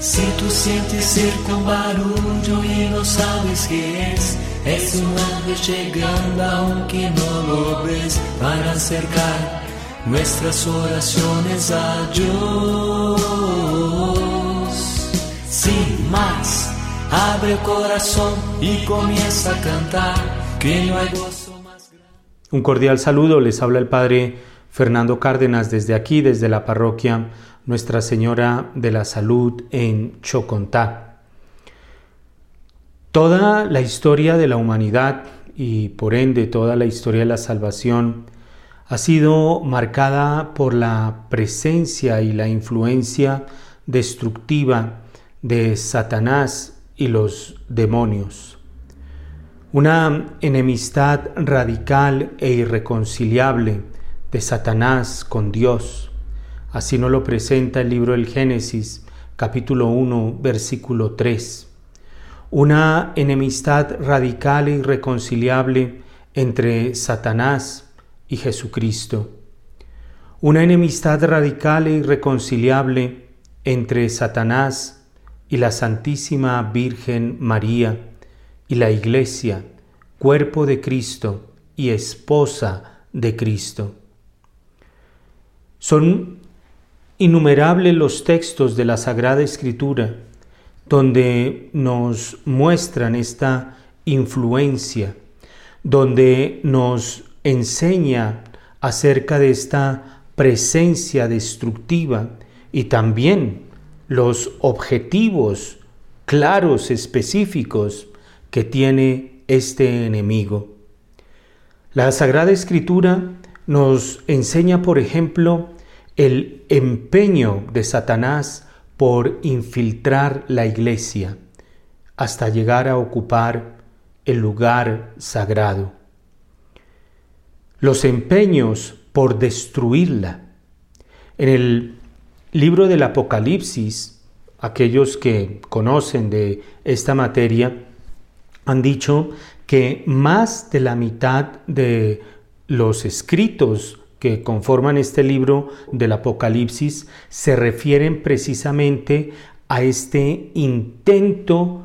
Si tú sientes cerca un barullo y no sabes qué es, es un ángel llegando aunque no lo ves para acercar nuestras oraciones a Dios. Sin más, abre el corazón y comienza a cantar que no hay gozo más grande. Un cordial saludo, les habla el Padre Fernando Cárdenas desde aquí, desde la parroquia Nuestra Señora de la Salud en Chocontá. Toda la historia de la humanidad y por ende toda la historia de la salvación ha sido marcada por la presencia y la influencia destructiva de Satanás y los demonios. Una enemistad radical e irreconciliable de Satanás con Dios. Así nos lo presenta el libro del Génesis, capítulo 1, versículo 3. Una enemistad radical e irreconciliable entre Satanás y Jesucristo. Una enemistad radical e irreconciliable entre Satanás y la Santísima Virgen María y la Iglesia, cuerpo de Cristo y esposa de Cristo. Son innumerables los textos de la Sagrada Escritura donde nos muestran esta influencia, donde nos enseña acerca de esta presencia destructiva y también los objetivos claros, específicos que tiene este enemigo. La Sagrada Escritura nos enseña, por ejemplo, el empeño de Satanás por infiltrar la iglesia hasta llegar a ocupar el lugar sagrado los empeños por destruirla. En el libro del Apocalipsis, aquellos que conocen de esta materia han dicho que más de la mitad de los escritos que conforman este libro del Apocalipsis se refieren precisamente a este intento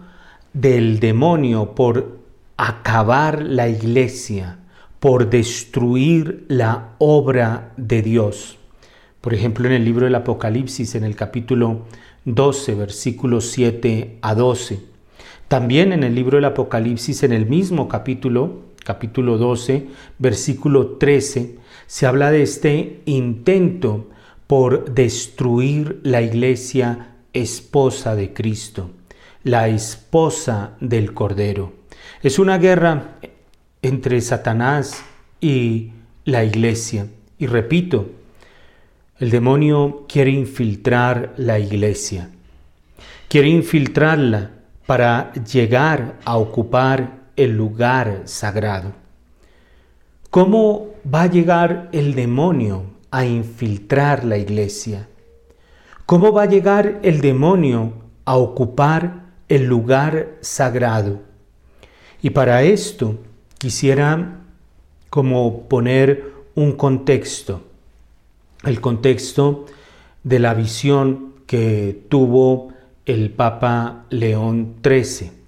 del demonio por acabar la iglesia, por destruir la obra de Dios. Por ejemplo, en el libro del Apocalipsis, en el capítulo 12, versículos 7 a 12. También en el libro del Apocalipsis, en el mismo capítulo, capítulo 12, versículo 13, se habla de este intento por destruir la iglesia esposa de Cristo, la esposa del Cordero. Es una guerra entre Satanás y la iglesia. Y repito, el demonio quiere infiltrar la iglesia. Quiere infiltrarla para llegar a ocupar el lugar sagrado. ¿Cómo va a llegar el demonio a infiltrar la iglesia? ¿Cómo va a llegar el demonio a ocupar el lugar sagrado? Y para esto quisiera como poner un contexto, el contexto de la visión que tuvo el Papa León XIII.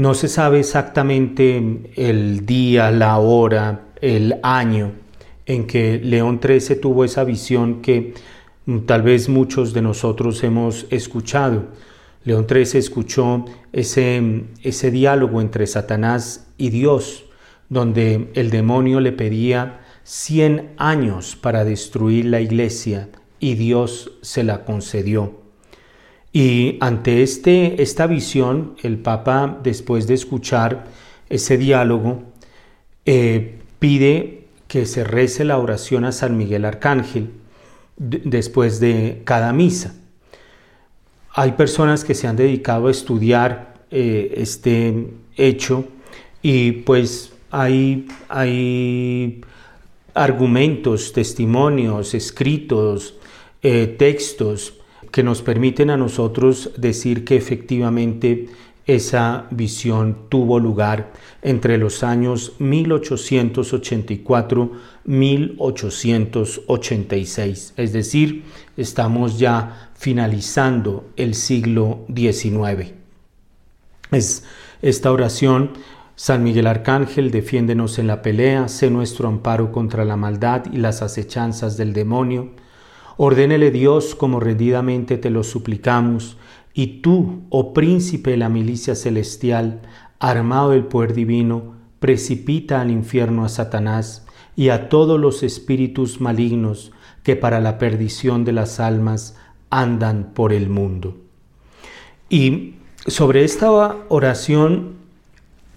No se sabe exactamente el día, la hora, el año en que León XIII tuvo esa visión que tal vez muchos de nosotros hemos escuchado. León XIII escuchó ese, ese diálogo entre Satanás y Dios, donde el demonio le pedía 100 años para destruir la iglesia y Dios se la concedió. Y ante este, esta visión, el Papa, después de escuchar ese diálogo, eh, pide que se rece la oración a San Miguel Arcángel después de cada misa. Hay personas que se han dedicado a estudiar eh, este hecho y pues hay, hay argumentos, testimonios, escritos, eh, textos que nos permiten a nosotros decir que efectivamente esa visión tuvo lugar entre los años 1884-1886, es decir, estamos ya finalizando el siglo XIX. Es esta oración, San Miguel Arcángel, defiéndenos en la pelea, sé nuestro amparo contra la maldad y las acechanzas del demonio. Ordénele Dios como rendidamente te lo suplicamos, y tú, oh príncipe de la milicia celestial, armado del poder divino, precipita al infierno a Satanás y a todos los espíritus malignos que para la perdición de las almas andan por el mundo. Y sobre esta oración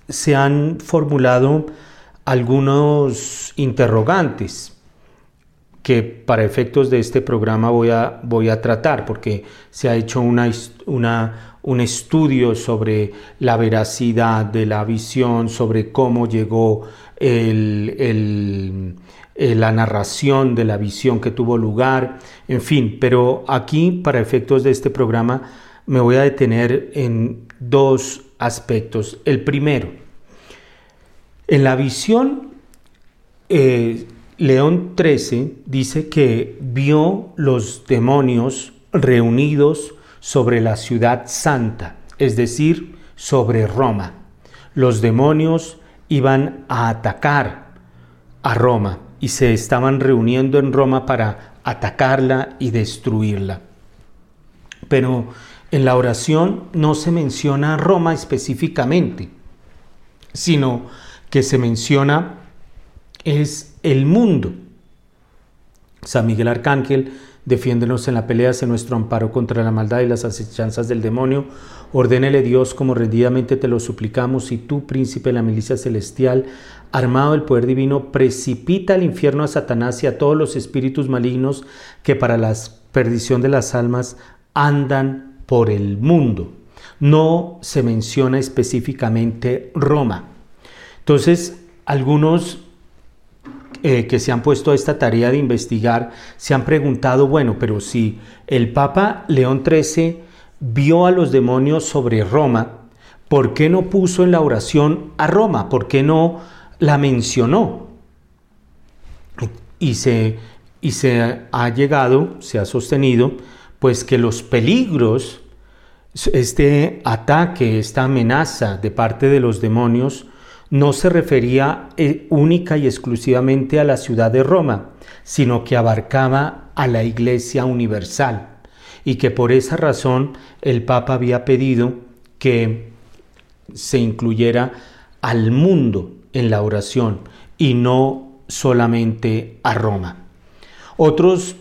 se han formulado algunos interrogantes que para efectos de este programa voy a, voy a tratar, porque se ha hecho una, una, un estudio sobre la veracidad de la visión, sobre cómo llegó el, la narración de la visión que tuvo lugar, en fin, pero aquí para efectos de este programa me voy a detener en dos aspectos. El primero, en la visión eh, León XIII dice que vio los demonios reunidos sobre la ciudad santa, es decir, sobre Roma. Los demonios iban a atacar a Roma y se estaban reuniendo en Roma para atacarla y destruirla. Pero en la oración no se menciona Roma específicamente, sino que se menciona es el mundo. San Miguel Arcángel, defiéndenos en la pelea, hace nuestro amparo contra la maldad y las acechanzas del demonio. Ordénele Dios como rendidamente te lo suplicamos, y tú, príncipe de la milicia celestial, armado del poder divino, precipita al infierno a Satanás y a todos los espíritus malignos que para la perdición de las almas andan por el mundo. No se menciona específicamente Roma. Entonces, algunos eh, que se han puesto a esta tarea de investigar se han preguntado, bueno, pero si el Papa León XIII vio a los demonios sobre Roma, ¿por qué no puso en la oración a Roma? ¿Por qué no la mencionó? Y se, y se ha llegado, se ha sostenido, pues que los peligros, este ataque, esta amenaza de parte de los demonios, no se refería eh, única y exclusivamente a la ciudad de Roma, sino que abarcaba a la Iglesia Universal y que por esa razón el Papa había pedido que se incluyera al mundo en la oración y no solamente a Roma. Otros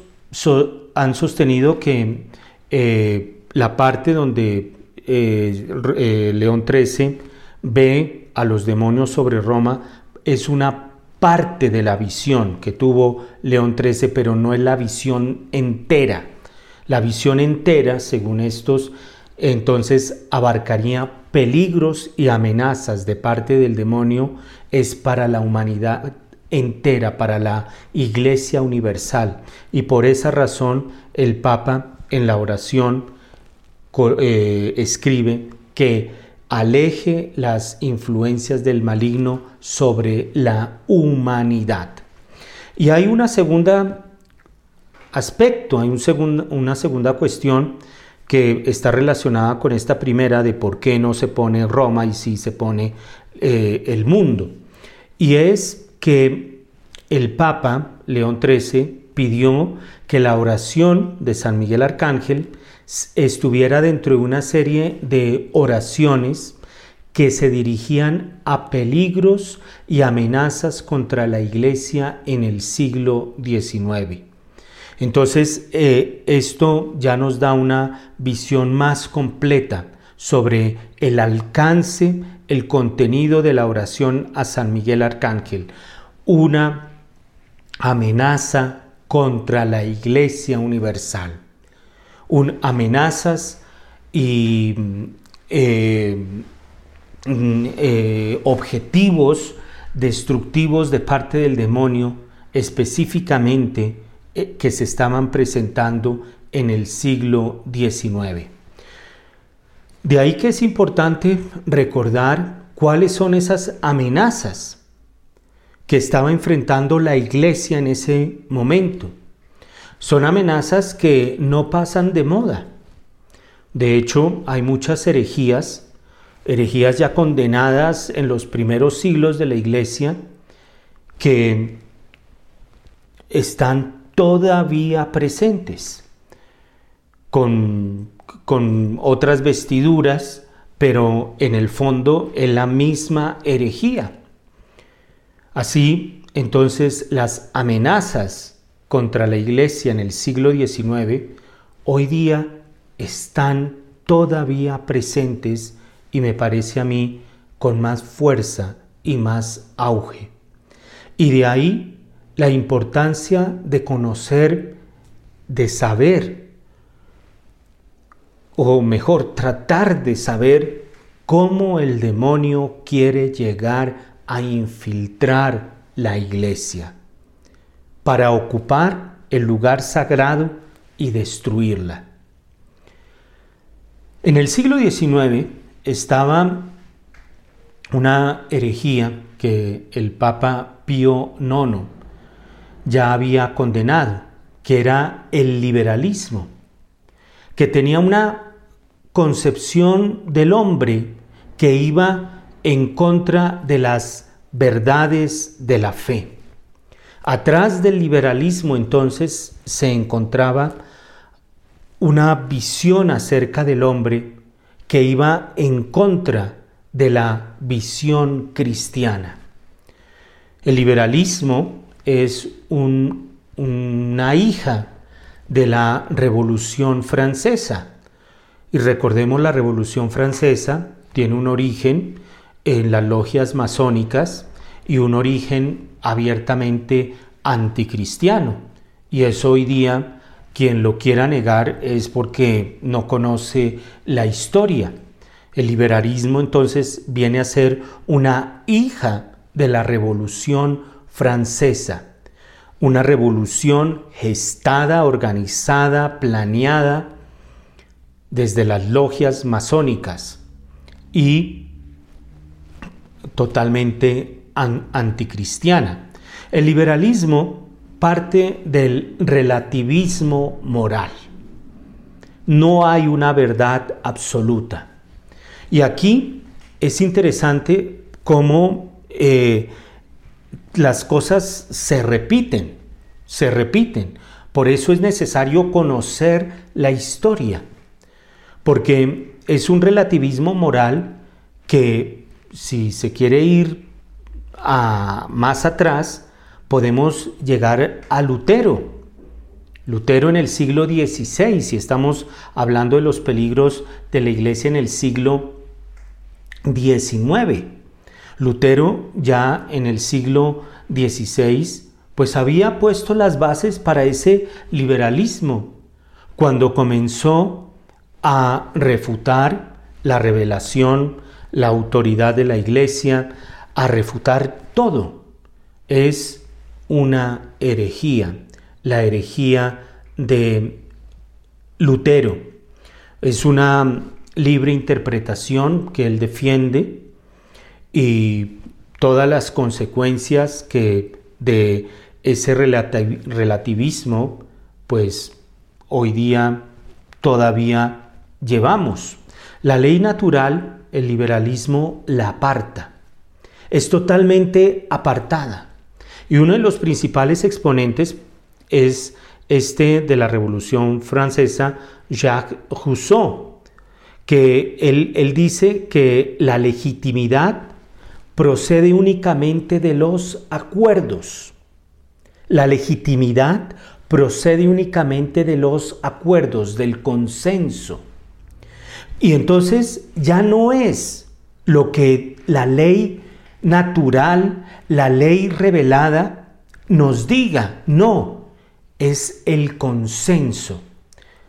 han sostenido que eh, la parte donde eh, León XIII ve a los demonios sobre Roma es una parte de la visión que tuvo León XIII, pero no es la visión entera. La visión entera, según estos, entonces abarcaría peligros y amenazas de parte del demonio, es para la humanidad entera, para la Iglesia Universal. Y por esa razón el Papa en la oración eh, escribe que aleje las influencias del maligno sobre la humanidad. Y hay una segunda aspecto, hay un una segunda cuestión que está relacionada con esta primera de por qué no se pone Roma y sí se pone eh, el mundo. Y es que el Papa León XIII pidió que la oración de San Miguel Arcángel estuviera dentro de una serie de oraciones que se dirigían a peligros y amenazas contra la iglesia en el siglo XIX. Entonces, eh, esto ya nos da una visión más completa sobre el alcance, el contenido de la oración a San Miguel Arcángel, una amenaza contra la Iglesia Universal un, amenazas y eh, mm, eh, objetivos destructivos de parte del demonio específicamente eh, que se estaban presentando en el siglo XIX. De ahí que es importante recordar cuáles son esas amenazas que estaba enfrentando la iglesia en ese momento. Son amenazas que no pasan de moda. De hecho, hay muchas herejías, herejías ya condenadas en los primeros siglos de la iglesia, que están todavía presentes, con, con otras vestiduras, pero en el fondo en la misma herejía. Así, entonces, las amenazas contra la iglesia en el siglo XIX hoy día están todavía presentes y me parece a mí con más fuerza y más auge. Y de ahí la importancia de conocer, de saber, o mejor, tratar de saber cómo el demonio quiere llegar a infiltrar la iglesia para ocupar el lugar sagrado y destruirla. En el siglo XIX estaba una herejía que el Papa Pío IX ya había condenado, que era el liberalismo, que tenía una concepción del hombre que iba en contra de las verdades de la fe. Atrás del liberalismo entonces se encontraba una visión acerca del hombre que iba en contra de la visión cristiana. El liberalismo es una hija de la Revolución Francesa. Y recordemos la Revolución Francesa tiene un origen en las logias masónicas y un origen abiertamente anticristiano. Y eso hoy día quien lo quiera negar es porque no conoce la historia. El liberalismo entonces viene a ser una hija de la revolución francesa, una revolución gestada, organizada, planeada desde las logias masónicas y totalmente anticristiana. El liberalismo parte del relativismo moral. No hay una verdad absoluta. Y aquí es interesante cómo eh, las cosas se repiten, se repiten. Por eso es necesario conocer la historia, porque es un relativismo moral que si se quiere ir más atrás, podemos llegar a Lutero. Lutero en el siglo XVI, si estamos hablando de los peligros de la iglesia en el siglo XIX. Lutero ya en el siglo XVI pues había puesto las bases para ese liberalismo cuando comenzó a refutar la revelación la autoridad de la iglesia, a refutar todo. Es una herejía, la herejía de Lutero. Es una libre interpretación que él defiende y todas las consecuencias que de ese relativismo, pues hoy día todavía llevamos. La ley natural el liberalismo la aparta. Es totalmente apartada. Y uno de los principales exponentes es este de la Revolución Francesa, Jacques Rousseau, que él, él dice que la legitimidad procede únicamente de los acuerdos. La legitimidad procede únicamente de los acuerdos, del consenso. Y entonces ya no es lo que la ley natural, la ley revelada nos diga, no, es el consenso.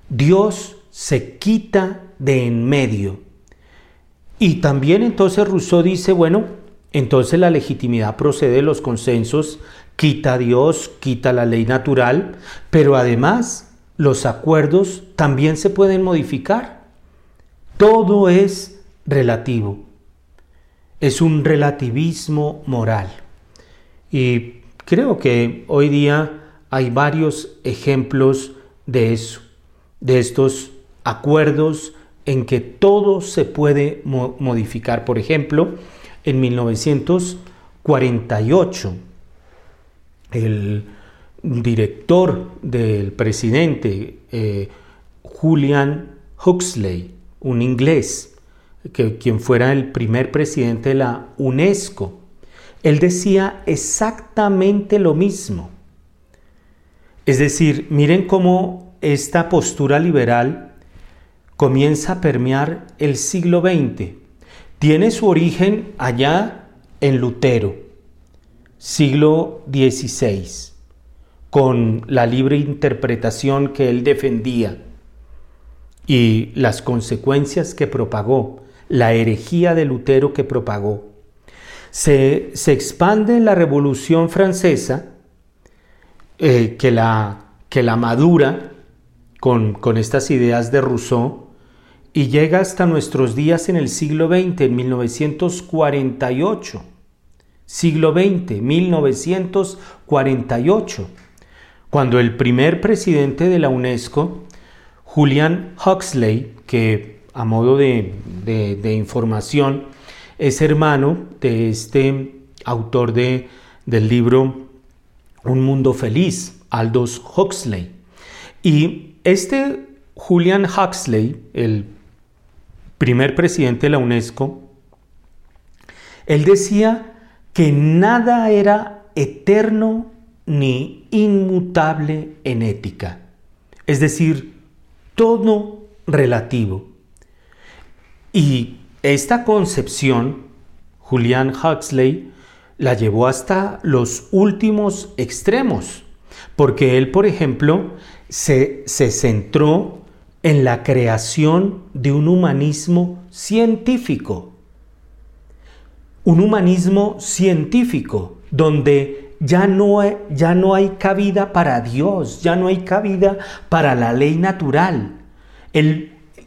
Dios se quita de en medio. Y también entonces Rousseau dice, bueno, entonces la legitimidad procede de los consensos, quita Dios, quita la ley natural, pero además los acuerdos también se pueden modificar Todo es relativo. Es un relativismo moral. Y creo que hoy día hay varios ejemplos de eso, de estos acuerdos en que todo se puede modificar. Por ejemplo, en 1948, el director del presidente eh, Julian Huxley, un inglés, que, quien fuera el primer presidente de la UNESCO, él decía exactamente lo mismo. Es decir, miren cómo esta postura liberal comienza a permear el siglo XX. Tiene su origen allá en Lutero, siglo XVI, con la libre interpretación que él defendía y las consecuencias que propagó, la herejía de Lutero que propagó. Se, expande en la Revolución Francesa, eh, que, la, que la madura con, con estas ideas de Rousseau, y llega hasta nuestros días en el siglo XX, en 1948. Siglo XX, 1948, cuando el primer presidente de la UNESCO, Julian Huxley, que a modo de, información es hermano de este autor de, del libro Un Mundo Feliz, Aldous Huxley. Y este Julian Huxley, el primer presidente de la UNESCO, él decía que nada era eterno ni inmutable en ética. Es decir, todo relativo. Y esta concepción, Julian Huxley la llevó hasta los últimos extremos, porque él, por ejemplo, se, se centró en la creación de un humanismo científico. Un humanismo científico donde ya no, hay, ya no hay cabida para Dios, ya no hay cabida para la ley natural.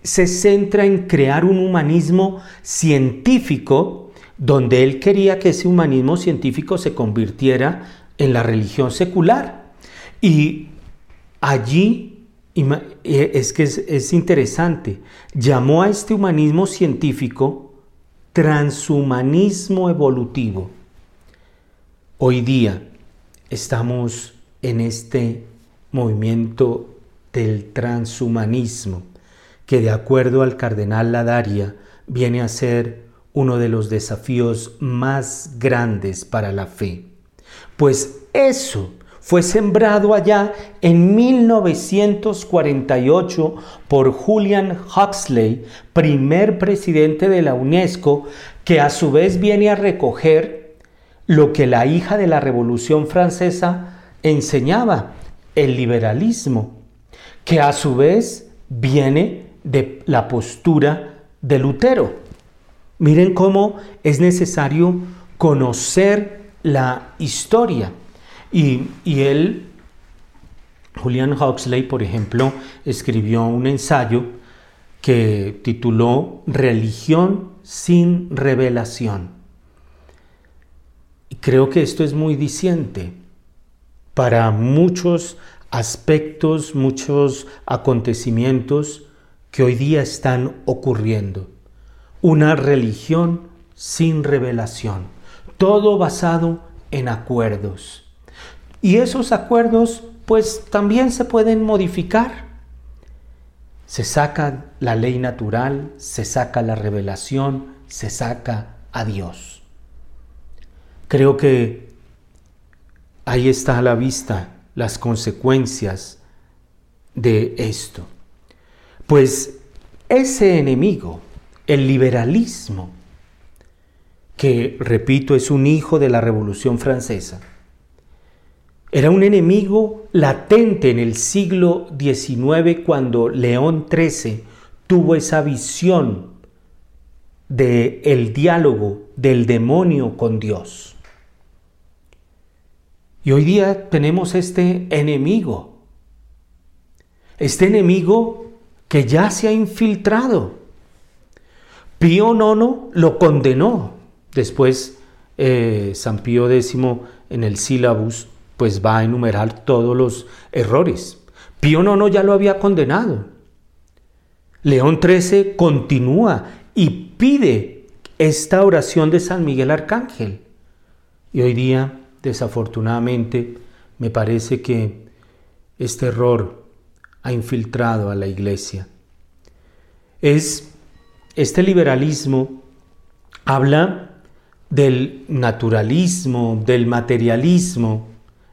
Se centra en crear un humanismo científico donde él quería que ese humanismo científico se convirtiera en la religión secular. Y allí, eh, es que es, es interesante, llamó a este humanismo científico transhumanismo evolutivo. Hoy día estamos en este movimiento del transhumanismo, que de acuerdo al cardenal Ladaria viene a ser uno de los desafíos más grandes para la fe. Pues eso fue sembrado allá en 1948 por Julian Huxley, primer presidente de la UNESCO, que a su vez viene a recoger lo que la hija de la Revolución Francesa enseñaba, el liberalismo, que a su vez viene de la postura de Lutero. Miren cómo es necesario conocer la historia. Y, y él, Julian Huxley, por ejemplo, escribió un ensayo que tituló Religión sin revelación. Y creo que esto es muy diciente para muchos aspectos, muchos acontecimientos que hoy día están ocurriendo. Una religión sin revelación, todo basado en acuerdos. Y esos acuerdos pues también se pueden modificar. Se saca la ley natural, se saca la revelación, se saca a Dios. Creo que ahí está a la vista las consecuencias de esto. Pues ese enemigo, el liberalismo, que, repito, es un hijo de la Revolución Francesa, era un enemigo latente en el siglo XIX cuando León XIII tuvo esa visión de el diálogo del demonio con Dios. Y hoy día tenemos este enemigo, este enemigo que ya se ha infiltrado Pío IX lo condenó. Después eh, San Pío X en el sílabus pues va a enumerar todos los errores. Pío IX ya lo había condenado. León XIII continúa y pide esta oración de San Miguel Arcángel. Y hoy día, desafortunadamente, me parece que este error ha infiltrado a la iglesia. Es este liberalismo habla del naturalismo, del materialismo,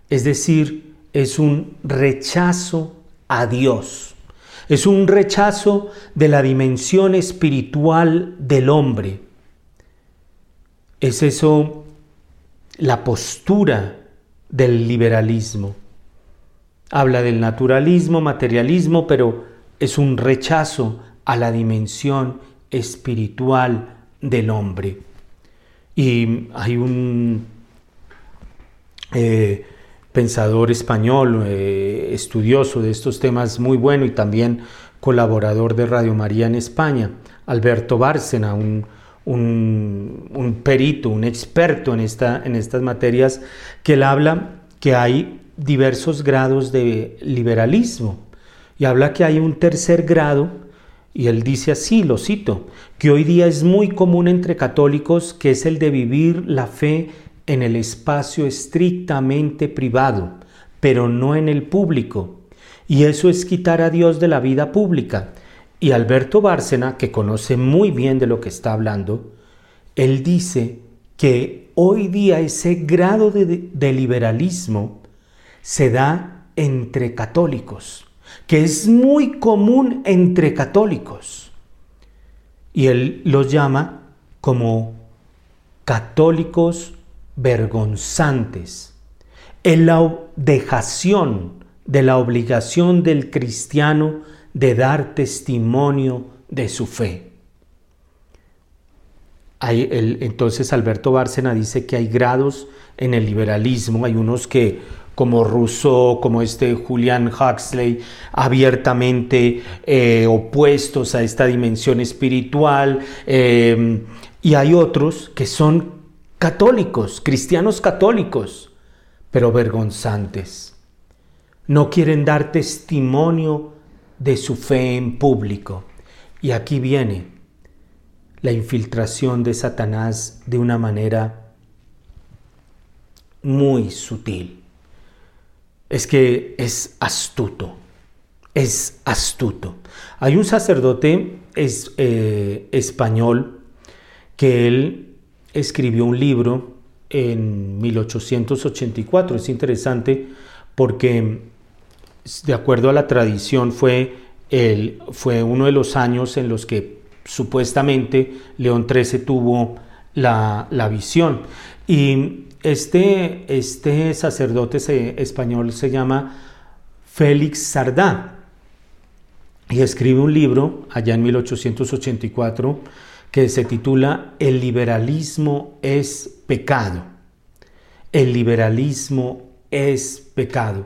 es decir, es un rechazo a Dios, es un rechazo de la dimensión espiritual del hombre. Es eso la postura del liberalismo. Habla del naturalismo, materialismo, pero es un rechazo a la dimensión espiritual del hombre. Y hay un eh, pensador español, eh, estudioso de estos temas muy bueno y también colaborador de Radio María en España, Alberto Bárcena, un, un, perito, un experto en, esta, en estas materias, que él habla que hay diversos grados de liberalismo y habla que hay un tercer grado y él dice así, lo cito, que hoy día es muy común entre católicos que es el de vivir la fe en el espacio estrictamente privado, pero no en el público. Y eso es quitar a Dios de la vida pública. Y Alberto Bárcena, que conoce muy bien de lo que está hablando, él dice que hoy día ese grado de, de liberalismo se da entre católicos que es muy común entre católicos. Y él los llama como católicos vergonzantes, en la dejación de la obligación del cristiano de dar testimonio de su fe. Hay entonces Alberto Bárcena dice que hay grados en el liberalismo, hay unos que como Rousseau, como este Julian Huxley, abiertamente eh, opuestos a esta dimensión espiritual, eh, y hay otros que son católicos, cristianos católicos, pero vergonzantes. No quieren dar testimonio de su fe en público. Y aquí viene la infiltración de Satanás de una manera muy sutil es que es astuto, es astuto. Hay un sacerdote es, eh, español que él escribió un libro en 1884. Es interesante porque, de acuerdo a la tradición, fue, el, fue uno de los años en los que supuestamente León XIII tuvo la, la visión. Y este, este sacerdote español se llama Félix Sardá y escribe un libro allá en 1884 que se titula El liberalismo es pecado. El liberalismo es pecado.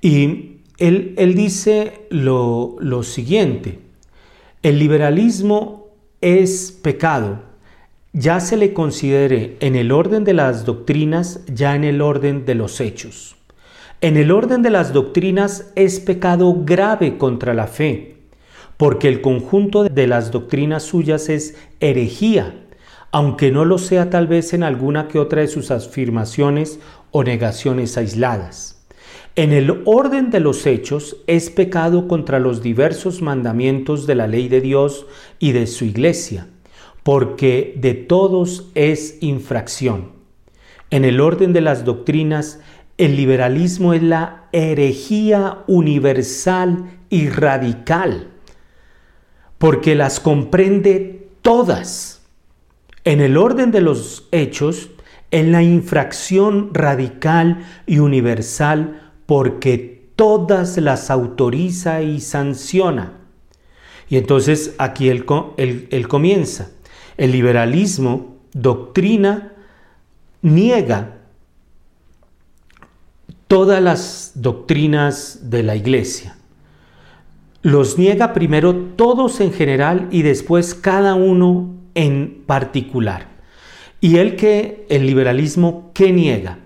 Y él, él dice lo, lo siguiente, el liberalismo es pecado ya se le considere en el orden de las doctrinas, ya en el orden de los hechos. En el orden de las doctrinas es pecado grave contra la fe, porque el conjunto de las doctrinas suyas es herejía, aunque no lo sea tal vez en alguna que otra de sus afirmaciones o negaciones aisladas. En el orden de los hechos es pecado contra los diversos mandamientos de la ley de Dios y de su iglesia porque de todos es infracción. En el orden de las doctrinas, el liberalismo es la herejía universal y radical, porque las comprende todas. En el orden de los hechos, en la infracción radical y universal, porque todas las autoriza y sanciona. Y entonces aquí él, comienza. El liberalismo, doctrina, niega todas las doctrinas de la iglesia. Los niega primero todos en general y después cada uno en particular. Y el que el liberalismo ¿qué niega?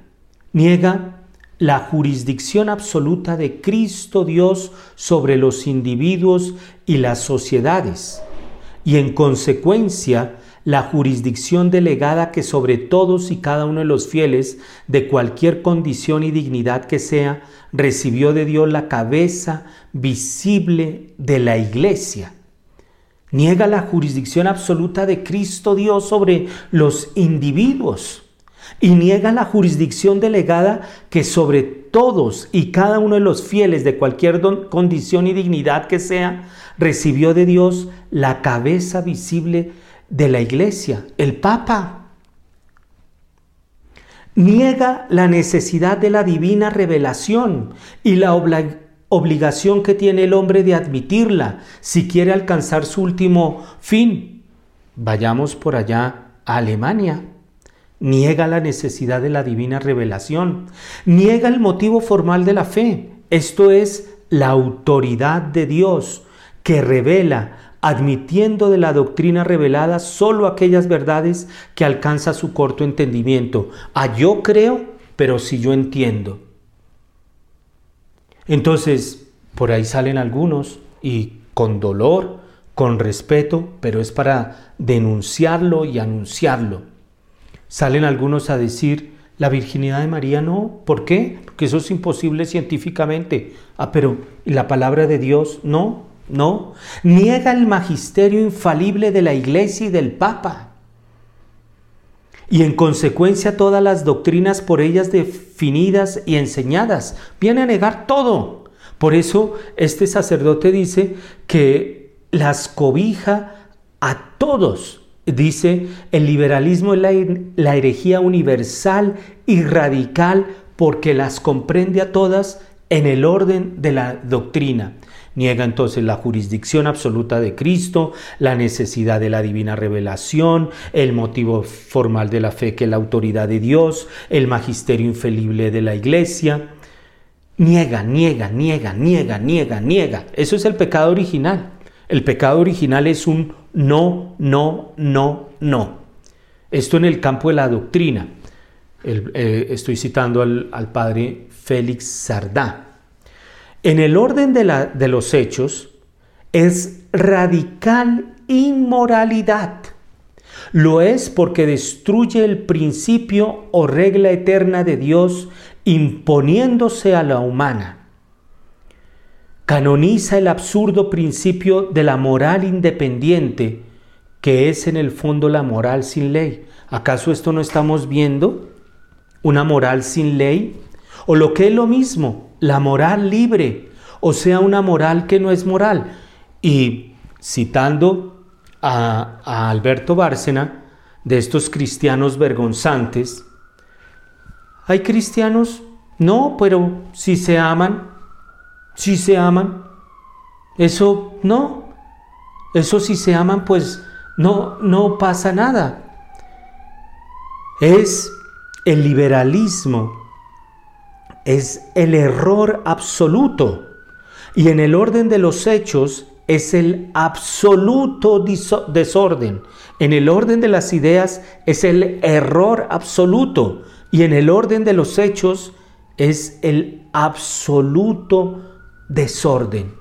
Niega la jurisdicción absoluta de Cristo Dios sobre los individuos y las sociedades y en consecuencia la jurisdicción delegada que sobre todos y cada uno de los fieles, de cualquier condición y dignidad que sea, recibió de Dios la cabeza visible de la iglesia. Niega la jurisdicción absoluta de Cristo Dios sobre los individuos y niega la jurisdicción delegada que sobre todos y cada uno de los fieles de cualquier condición y dignidad que sea, recibió de Dios la cabeza visible de la iglesia, el Papa. Niega la necesidad de la divina revelación y la obligación que tiene el hombre de admitirla si quiere alcanzar su último fin. Vayamos por allá a Alemania. Niega la necesidad de la divina revelación. Niega el motivo formal de la fe. Esto es la autoridad de Dios que revela, admitiendo de la doctrina revelada solo aquellas verdades que alcanza su corto entendimiento. Ah, yo creo, pero si yo entiendo. Entonces, por ahí salen algunos y con dolor, con respeto, pero es para denunciarlo y anunciarlo. Salen algunos a decir, la virginidad de María no. ¿Por qué? Porque eso es imposible científicamente. Ah, pero la palabra de Dios no. No, niega el magisterio infalible de la Iglesia y del Papa. Y en consecuencia todas las doctrinas por ellas definidas y enseñadas. Viene a negar todo. Por eso este sacerdote dice que las cobija a todos. Dice, el liberalismo es la, la herejía universal y radical porque las comprende a todas en el orden de la doctrina. Niega entonces la jurisdicción absoluta de Cristo, la necesidad de la divina revelación, el motivo formal de la fe que es la autoridad de Dios, el magisterio infalible de la iglesia. Niega, niega, niega, niega, niega, niega. Eso es el pecado original. El pecado original es un no, no, no, no. Esto en el campo de la doctrina. Eh, estoy citando al, al padre Félix Sardá. En el orden de, la, de los hechos es radical inmoralidad. Lo es porque destruye el principio o regla eterna de Dios imponiéndose a la humana. Canoniza el absurdo principio de la moral independiente, que es en el fondo la moral sin ley. ¿Acaso esto no estamos viendo? ¿Una moral sin ley? O lo que es lo mismo, la moral libre, o sea, una moral que no es moral. Y citando a, Alberto Bárcena, de estos cristianos vergonzantes, ¿hay cristianos? No, pero si se aman, si se aman, eso no, eso si se aman, pues no, no pasa nada. Es el liberalismo es el error absoluto. Y en el orden de los hechos es el absoluto desorden. En el orden de las ideas es el error absoluto. Y en el orden de los hechos es el absoluto desorden.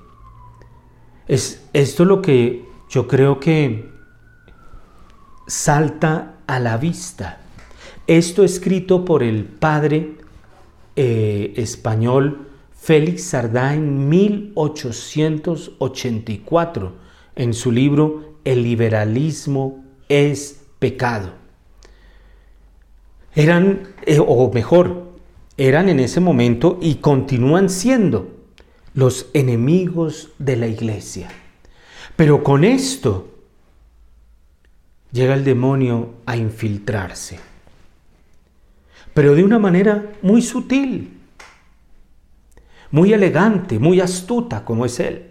Es esto lo que yo creo que salta a la vista. Esto escrito por el padre eh, español Félix Sardá en 1884 en su libro El liberalismo es pecado. Eran, eh, o mejor, eran en ese momento y continúan siendo los enemigos de la iglesia. Pero con esto llega el demonio a infiltrarse pero de una manera muy sutil, muy elegante, muy astuta como es Él.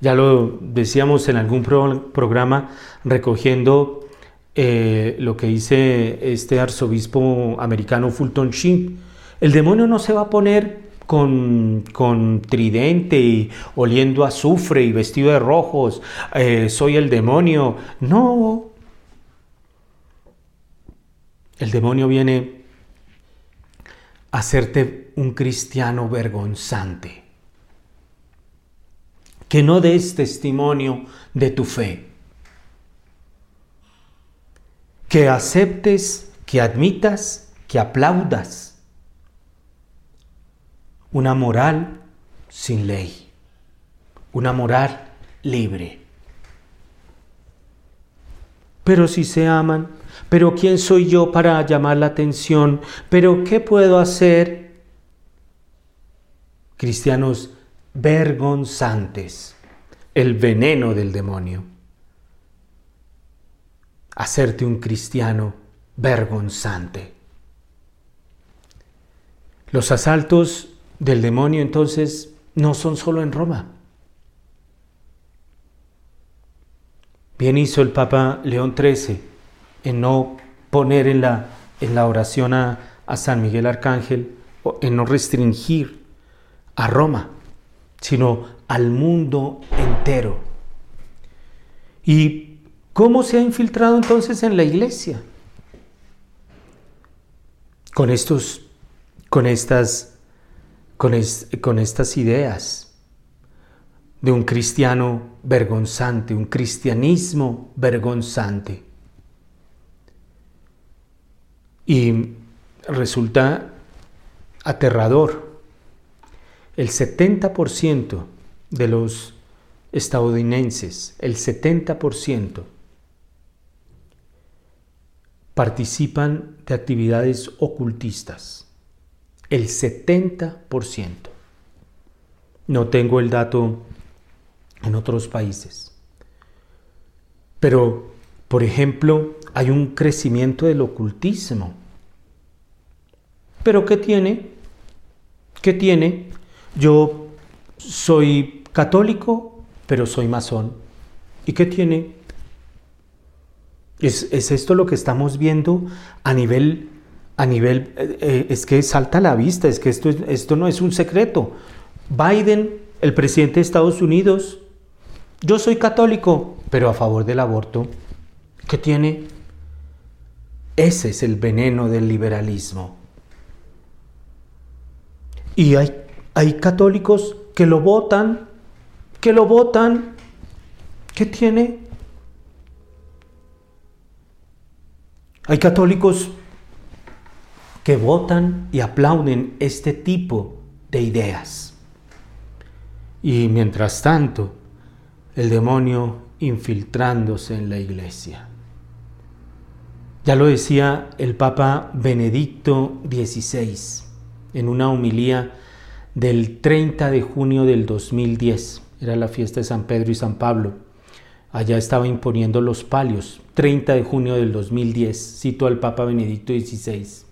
Ya lo decíamos en algún programa recogiendo eh, lo que dice este arzobispo americano Fulton Sheen. El demonio no se va a poner con, con, tridente y oliendo azufre y vestido de rojos, eh, soy el demonio. No. El demonio viene a hacerte un cristiano vergonzante. Que no des testimonio de tu fe. Que aceptes, que admitas, que aplaudas una moral sin ley, una moral libre. Pero si se aman, pero ¿quién soy yo para llamar la atención? ¿Pero qué puedo hacer? Cristianos vergonzantes, el veneno del demonio. Hacerte un cristiano vergonzante. Los asaltos del demonio entonces no son solo en Roma. Bien hizo el Papa León XIII en no poner en la, en la oración a, a San Miguel Arcángel, en no restringir a Roma, sino al mundo entero. ¿Y cómo se ha infiltrado entonces en la iglesia? Con estos, con estas con, con estas ideas de un cristiano vergonzante, un cristianismo vergonzante. Y resulta aterrador. El 70% de los estadounidenses, el 70%, participan de actividades ocultistas el 70%. No tengo el dato en otros países. Pero, por ejemplo, hay un crecimiento del ocultismo. ¿Pero qué tiene? ¿Qué tiene? Yo soy católico, pero soy masón. ¿Y qué tiene? ¿Es, ¿Es, esto lo que estamos viendo a nivel a nivel, eh, eh, es que salta a la vista, es que esto, esto no es un secreto. Biden, el presidente de Estados Unidos, yo soy católico, pero a favor del aborto. ¿Qué tiene? Ese es el veneno del liberalismo. Y hay, hay católicos que lo votan, que lo votan. ¿Qué tiene? Hay católicos que votan y aplauden este tipo de ideas. Y mientras tanto, el demonio infiltrándose en la iglesia. Ya lo decía el Papa Benedicto XVI en una homilía del 30 de junio del 2010. Era la fiesta de San Pedro y San Pablo. Allá estaba imponiendo los palios. 30 de junio del 2010, cito al Papa Benedicto XVI.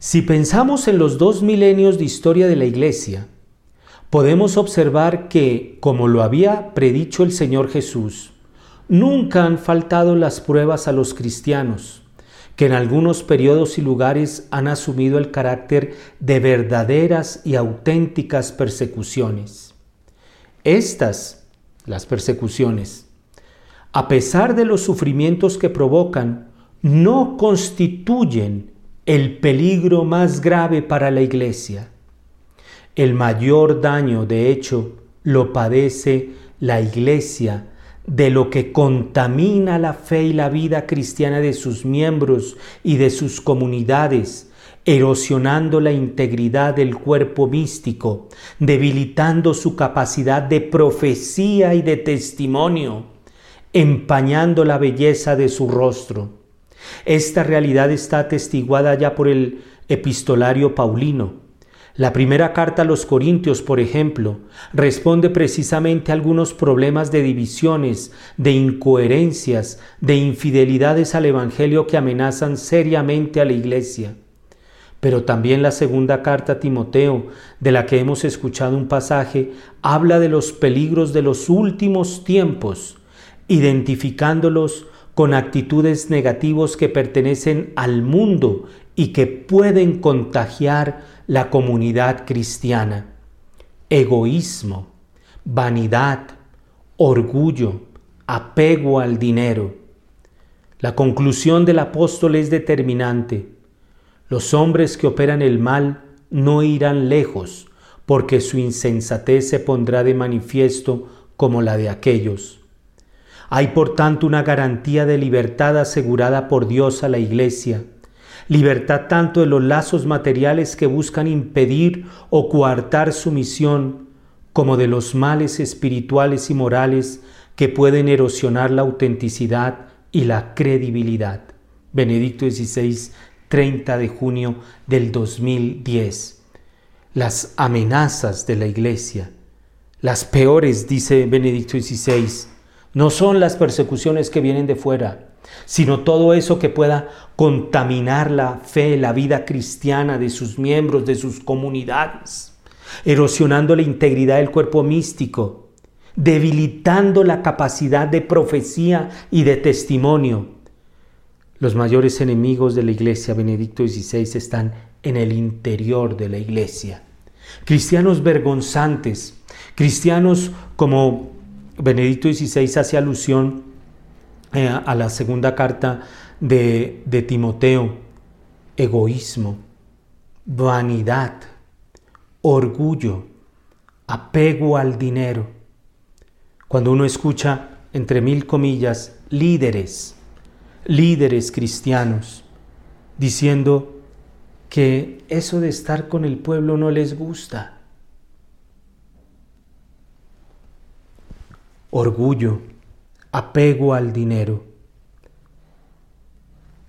Si pensamos en los dos milenios de historia de la Iglesia, podemos observar que, como lo había predicho el Señor Jesús, nunca han faltado las pruebas a los cristianos, que en algunos periodos y lugares han asumido el carácter de verdaderas y auténticas persecuciones. Estas, las persecuciones, a pesar de los sufrimientos que provocan, no constituyen el peligro más grave para la iglesia. El mayor daño, de hecho, lo padece la iglesia de lo que contamina la fe y la vida cristiana de sus miembros y de sus comunidades, erosionando la integridad del cuerpo místico, debilitando su capacidad de profecía y de testimonio, empañando la belleza de su rostro. Esta realidad está atestiguada ya por el epistolario paulino. La primera carta a los Corintios, por ejemplo, responde precisamente a algunos problemas de divisiones, de incoherencias, de infidelidades al Evangelio que amenazan seriamente a la Iglesia. Pero también la segunda carta a Timoteo, de la que hemos escuchado un pasaje, habla de los peligros de los últimos tiempos, identificándolos con actitudes negativas que pertenecen al mundo y que pueden contagiar la comunidad cristiana. Egoísmo, vanidad, orgullo, apego al dinero. La conclusión del apóstol es determinante. Los hombres que operan el mal no irán lejos, porque su insensatez se pondrá de manifiesto como la de aquellos. Hay por tanto una garantía de libertad asegurada por Dios a la Iglesia, libertad tanto de los lazos materiales que buscan impedir o coartar su misión, como de los males espirituales y morales que pueden erosionar la autenticidad y la credibilidad. Benedicto XVI, 30 de junio del 2010. Las amenazas de la Iglesia, las peores, dice Benedicto XVI, no son las persecuciones que vienen de fuera, sino todo eso que pueda contaminar la fe, la vida cristiana de sus miembros, de sus comunidades, erosionando la integridad del cuerpo místico, debilitando la capacidad de profecía y de testimonio. Los mayores enemigos de la iglesia, Benedicto XVI, están en el interior de la iglesia. Cristianos vergonzantes, cristianos como Benedicto XVI hace alusión eh, a la segunda carta de, de Timoteo, egoísmo, vanidad, orgullo, apego al dinero. Cuando uno escucha, entre mil comillas, líderes, líderes cristianos, diciendo que eso de estar con el pueblo no les gusta, orgullo, apego al dinero,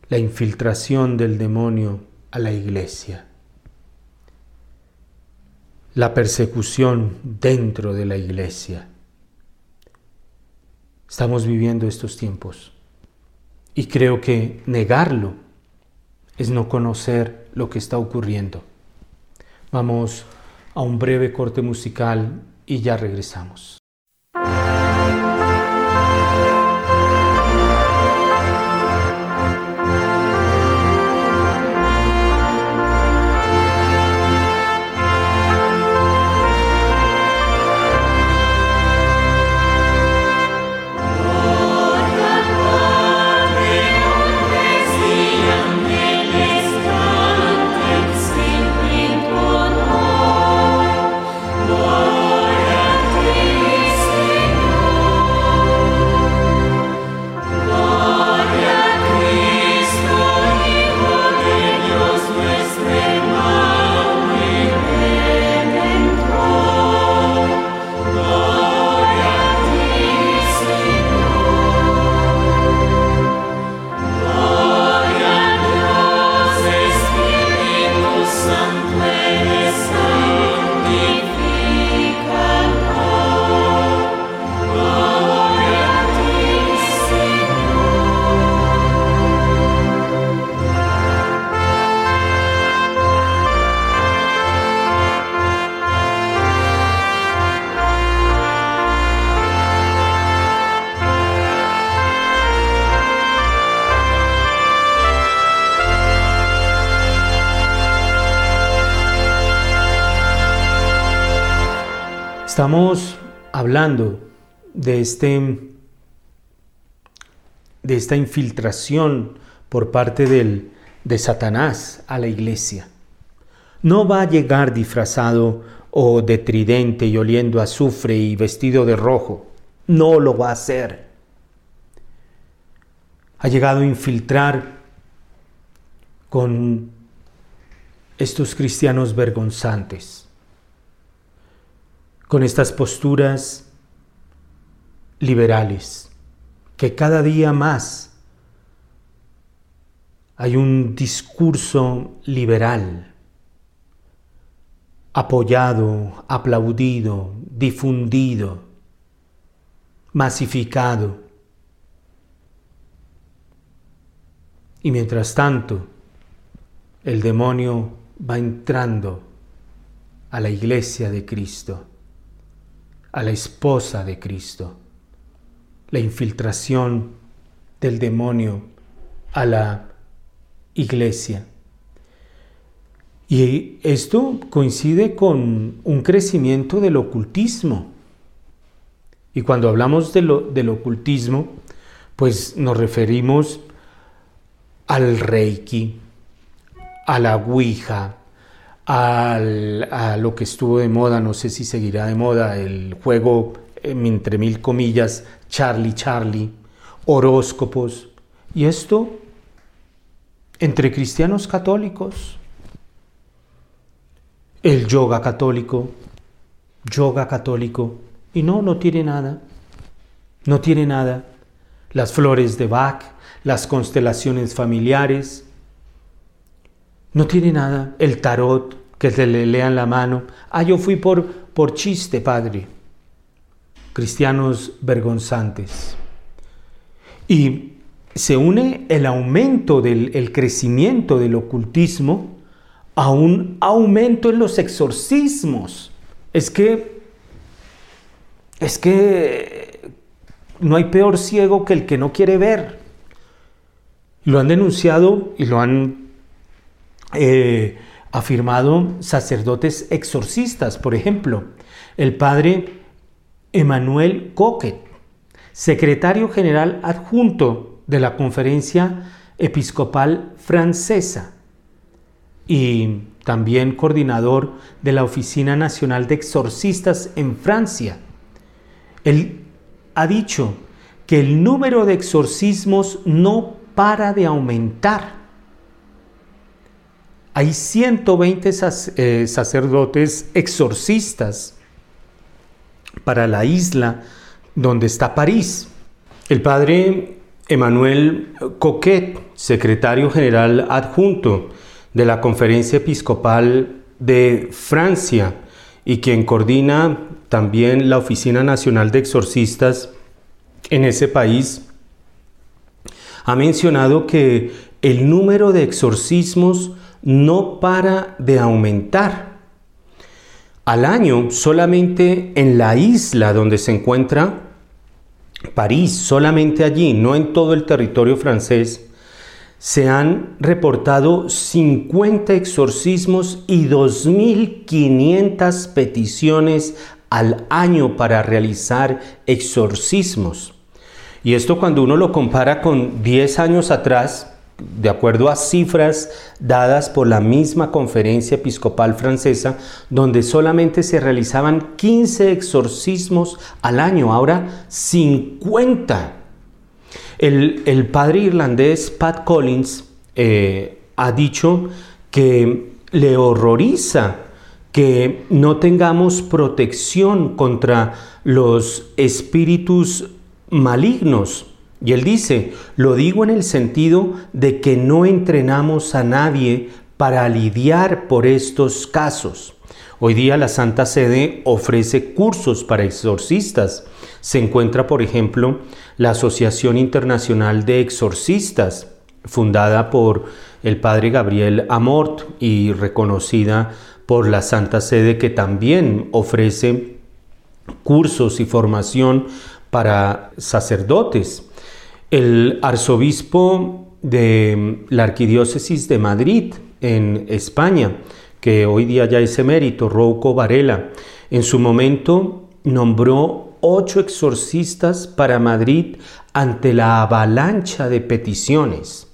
la infiltración del demonio a la iglesia, la persecución dentro de la iglesia. Estamos viviendo estos tiempos y creo que negarlo es no conocer lo que está ocurriendo. Vamos a un breve corte musical y ya regresamos. Estamos hablando de, este, de esta infiltración por parte del, de Satanás a la iglesia. No va a llegar disfrazado o de tridente y oliendo azufre y vestido de rojo. No lo va a hacer. Ha llegado a infiltrar con estos cristianos vergonzantes con estas posturas liberales, que cada día más hay un discurso liberal, apoyado, aplaudido, difundido, masificado. Y mientras tanto, el demonio va entrando a la iglesia de Cristo a la esposa de Cristo. La infiltración del demonio a la iglesia. Y esto coincide con un crecimiento del ocultismo. Y cuando hablamos de lo, del ocultismo, pues nos referimos al reiki, a la ouija, a lo que estuvo de moda, no sé si seguirá de moda, el juego entre mil comillas, Charlie Charlie, horóscopos. Y esto entre cristianos católicos, el yoga católico, yoga católico, y no, no tiene nada, no tiene nada. Las flores de Bach, las constelaciones familiares, no tiene nada. El tarot, que se le lean la mano. Ah, yo fui por, por chiste, padre. Cristianos vergonzantes. Y se une el aumento del el crecimiento del ocultismo a un aumento en los exorcismos. Es que, es que no hay peor ciego que el que no quiere ver. Lo han denunciado y lo han eh, afirmado sacerdotes exorcistas. Por ejemplo, el padre Emmanuel Coquet, secretario general adjunto de la Conferencia Episcopal Francesa y también coordinador de la Oficina Nacional de Exorcistas en Francia. Él ha dicho que el número de exorcismos no para de aumentar. Hay 120 eh, sacerdotes exorcistas para la isla donde está París. El padre Emmanuel Coquet, secretario general adjunto de la Conferencia Episcopal de Francia y quien coordina también la Oficina Nacional de Exorcistas en ese país, ha mencionado que el número de exorcismos no para de aumentar. Al año, solamente en la isla donde se encuentra París, solamente allí, no en todo el territorio francés, se han reportado 50 exorcismos y 2.500 peticiones al año para realizar exorcismos. Y esto cuando uno lo compara con 10 años atrás, de acuerdo a cifras dadas por la misma conferencia episcopal francesa, donde solamente se realizaban 15 exorcismos al año, ahora 50 el, padre irlandés Pat Collins eh, ha dicho que le horroriza que no tengamos protección contra los espíritus malignos. Y él dice, lo digo en el sentido de que no entrenamos a nadie para lidiar por estos casos. Hoy día la Santa Sede ofrece cursos para exorcistas. Se encuentra, por ejemplo, la Asociación Internacional de Exorcistas, fundada por el padre Gabriel Amort y reconocida por la Santa Sede que también ofrece cursos y formación para sacerdotes. El arzobispo de la Arquidiócesis de Madrid en España, que hoy día ya es emérito, Rouco Varela, en su momento nombró ocho exorcistas para Madrid ante la avalancha de peticiones.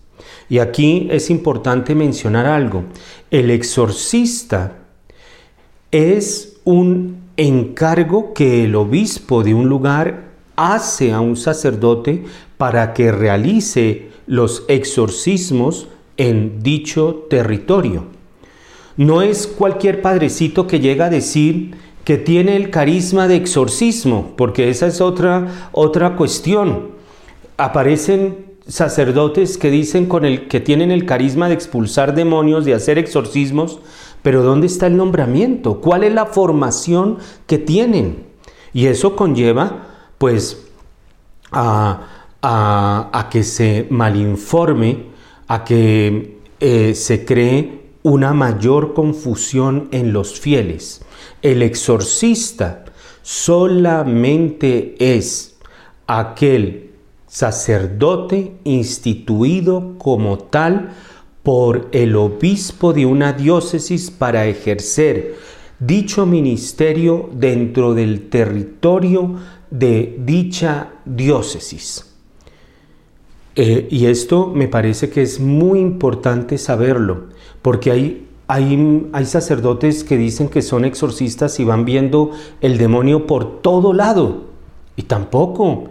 Y aquí es importante mencionar algo. El exorcista es un encargo que el obispo de un lugar hace a un sacerdote para que realice los exorcismos en dicho territorio. No es cualquier padrecito que llega a decir, que tiene el carisma de exorcismo, porque esa es otra, otra cuestión. Aparecen sacerdotes que dicen con el, que tienen el carisma de expulsar demonios, de hacer exorcismos, pero ¿dónde está el nombramiento? ¿Cuál es la formación que tienen? Y eso conlleva, pues, a, que se malinforme, a que eh, se cree una mayor confusión en los fieles. El exorcista solamente es aquel sacerdote instituido como tal por el obispo de una diócesis para ejercer dicho ministerio dentro del territorio de dicha diócesis. Eh, y esto me parece que es muy importante saberlo, porque hay, hay, hay, sacerdotes que dicen que son exorcistas y van viendo el demonio por todo lado. Y tampoco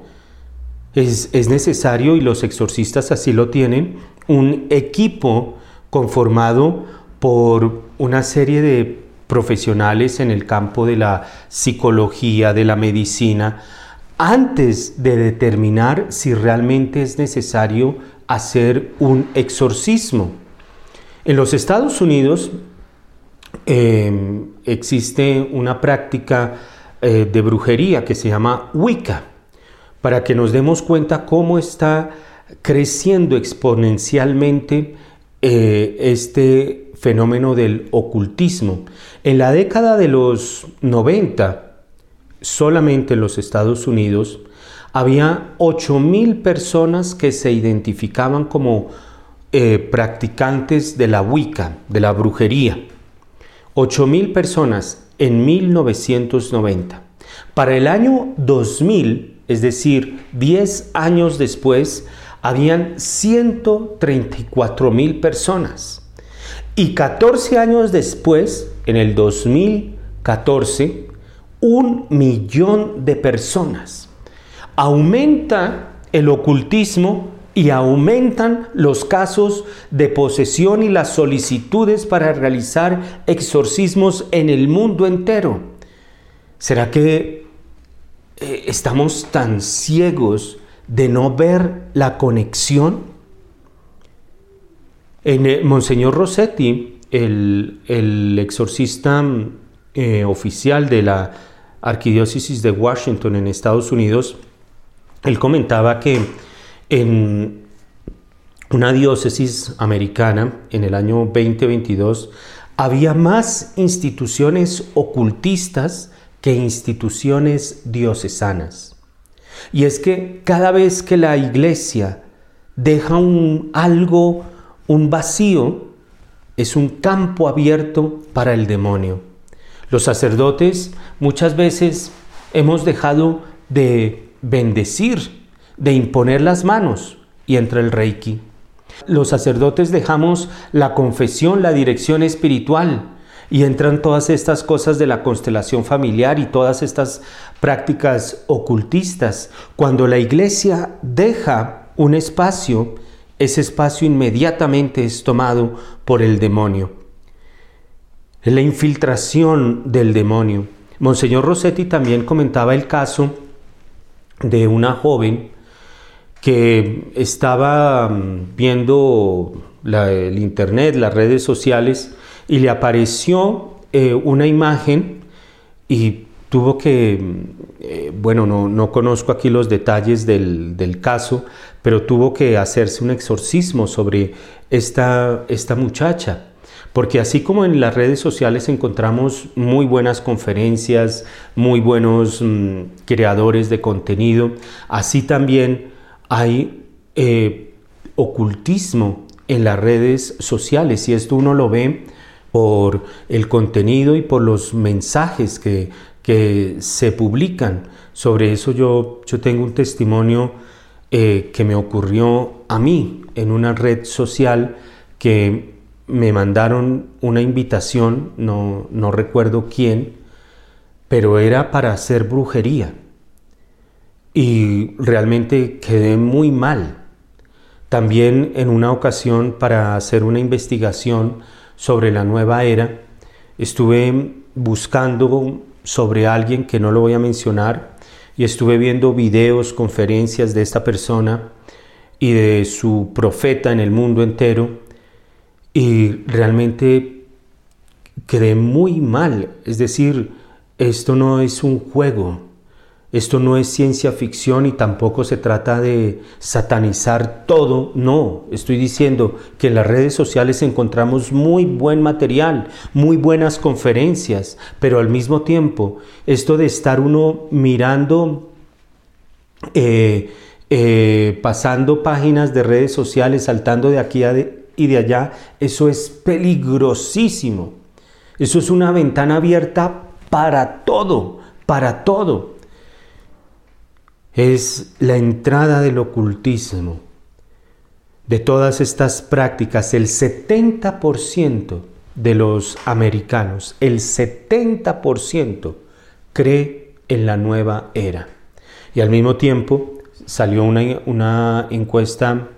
es, es necesario, y los exorcistas así lo tienen, un equipo conformado por una serie de profesionales en el campo de la psicología, de la medicina, antes de determinar si realmente es necesario hacer un exorcismo. En los Estados Unidos em, existe una práctica eh, de brujería que se llama Wicca, para que nos demos cuenta cómo está creciendo exponencialmente eh, este fenómeno del ocultismo. En la década de los 90, solamente en los Estados Unidos, había 8.000 personas que se identificaban como eh, practicantes de la Wicca, de la brujería. 8.000 personas en 1990. Para el año 2000, es decir, 10 años después, habían 134.000 personas. Y 14 años después, en el 2014, un millón de personas. Aumenta el ocultismo y aumentan los casos de posesión y las solicitudes para realizar exorcismos en el mundo entero. ¿Será que eh, estamos tan ciegos de no ver la conexión? En eh, Monseñor Rossetti, el, exorcista eh, oficial de la Arquidiócesis de Washington en Estados Unidos, él comentaba que en una diócesis americana en el año 2022 había más instituciones ocultistas que instituciones diocesanas. Y es que cada vez que la iglesia deja un algo un vacío es un campo abierto para el demonio. Los sacerdotes muchas veces hemos dejado de bendecir, de imponer las manos y entra el reiki. Los sacerdotes dejamos la confesión, la dirección espiritual y entran todas estas cosas de la constelación familiar y todas estas prácticas ocultistas. Cuando la iglesia deja un espacio ese espacio inmediatamente es tomado por el demonio. La infiltración del demonio. Monseñor Rossetti también comentaba el caso de una joven que estaba mm, viendo el internet, las redes sociales, y le apareció eh, una imagen y tuvo que, mm, eh, bueno, no, conozco aquí los detalles del, del, caso, pero tuvo que hacerse un exorcismo sobre esta, esta muchacha. Porque así como en las redes sociales encontramos muy buenas conferencias, muy buenos mm, creadores de contenido, así también hay eh, ocultismo en las redes sociales y esto uno lo ve por el contenido y por los mensajes que que se publican. Sobre eso yo, yo tengo un testimonio eh, que me ocurrió a mí en una red social que me mandaron una invitación, no, no recuerdo quién, pero era para hacer brujería. Y realmente quedé muy mal. También en una ocasión para hacer una investigación sobre la nueva era, estuve buscando sobre alguien que no lo voy a mencionar y estuve viendo videos, conferencias de esta persona y de su profeta en el mundo entero y realmente quedé muy mal. Es decir, esto no es un juego, esto no es ciencia ficción y tampoco se trata de satanizar todo. No, estoy diciendo que en las redes sociales encontramos muy buen material, muy buenas conferencias, pero al mismo tiempo esto de estar uno mirando eh, eh, pasando páginas de redes sociales, saltando de aquí y de allá, eso es peligrosísimo. Eso es una ventana abierta para todo, para todo. Es la entrada del ocultismo. De todas estas prácticas, el 70% de los americanos, el 70% cree en la nueva era. Y al mismo tiempo salió una, una encuesta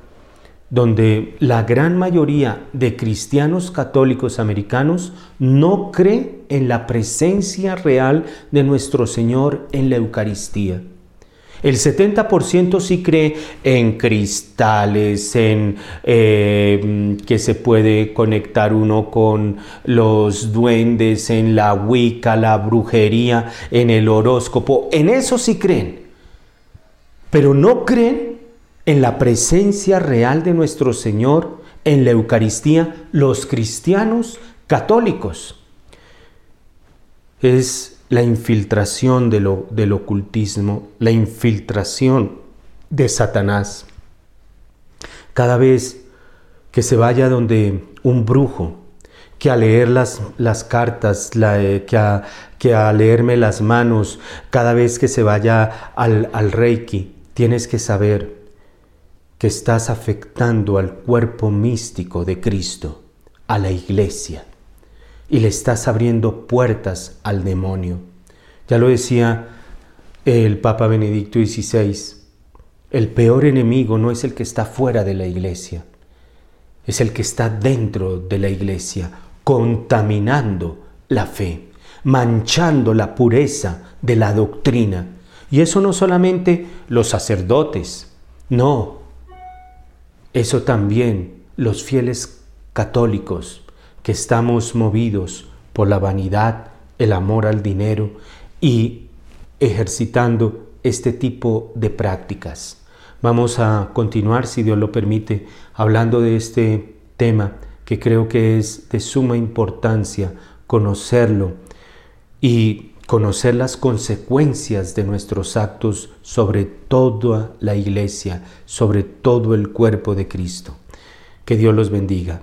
donde la gran mayoría de cristianos católicos americanos no cree en la presencia real de nuestro Señor en la Eucaristía. El 70% sí cree en cristales, en eh, que se puede conectar uno con los duendes, en la Wicca, la brujería, en el horóscopo. En eso sí creen. Pero no creen en la presencia real de nuestro Señor en la Eucaristía los cristianos católicos. Es la infiltración de lo, del ocultismo, la infiltración de Satanás. Cada vez que se vaya donde un brujo, que a leer las, las cartas, eh, que, a, que, a, leerme las manos, cada vez que se vaya al, al reiki, tienes que saber que estás afectando al cuerpo místico de Cristo, a la iglesia, y le estás abriendo puertas al demonio. Ya lo decía el Papa Benedicto XVI, el peor enemigo no es el que está fuera de la iglesia, es el que está dentro de la iglesia, contaminando la fe, manchando la pureza de la doctrina. Y eso no solamente los sacerdotes, no, eso también los fieles católicos que estamos movidos por la vanidad, el amor al dinero y ejercitando este tipo de prácticas. Vamos a continuar, si Dios lo permite, hablando de este tema que creo que es de suma importancia conocerlo y conocer las consecuencias de nuestros actos sobre toda la iglesia, sobre todo el cuerpo de Cristo. Que Dios los bendiga.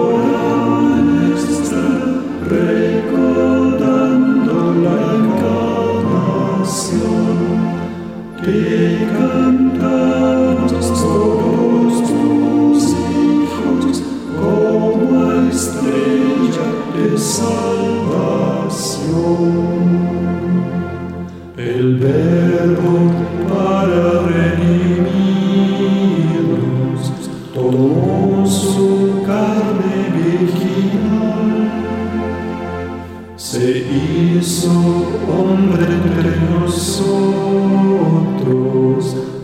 hizo hombre entre nosotros,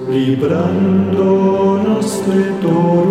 librándonos de todo.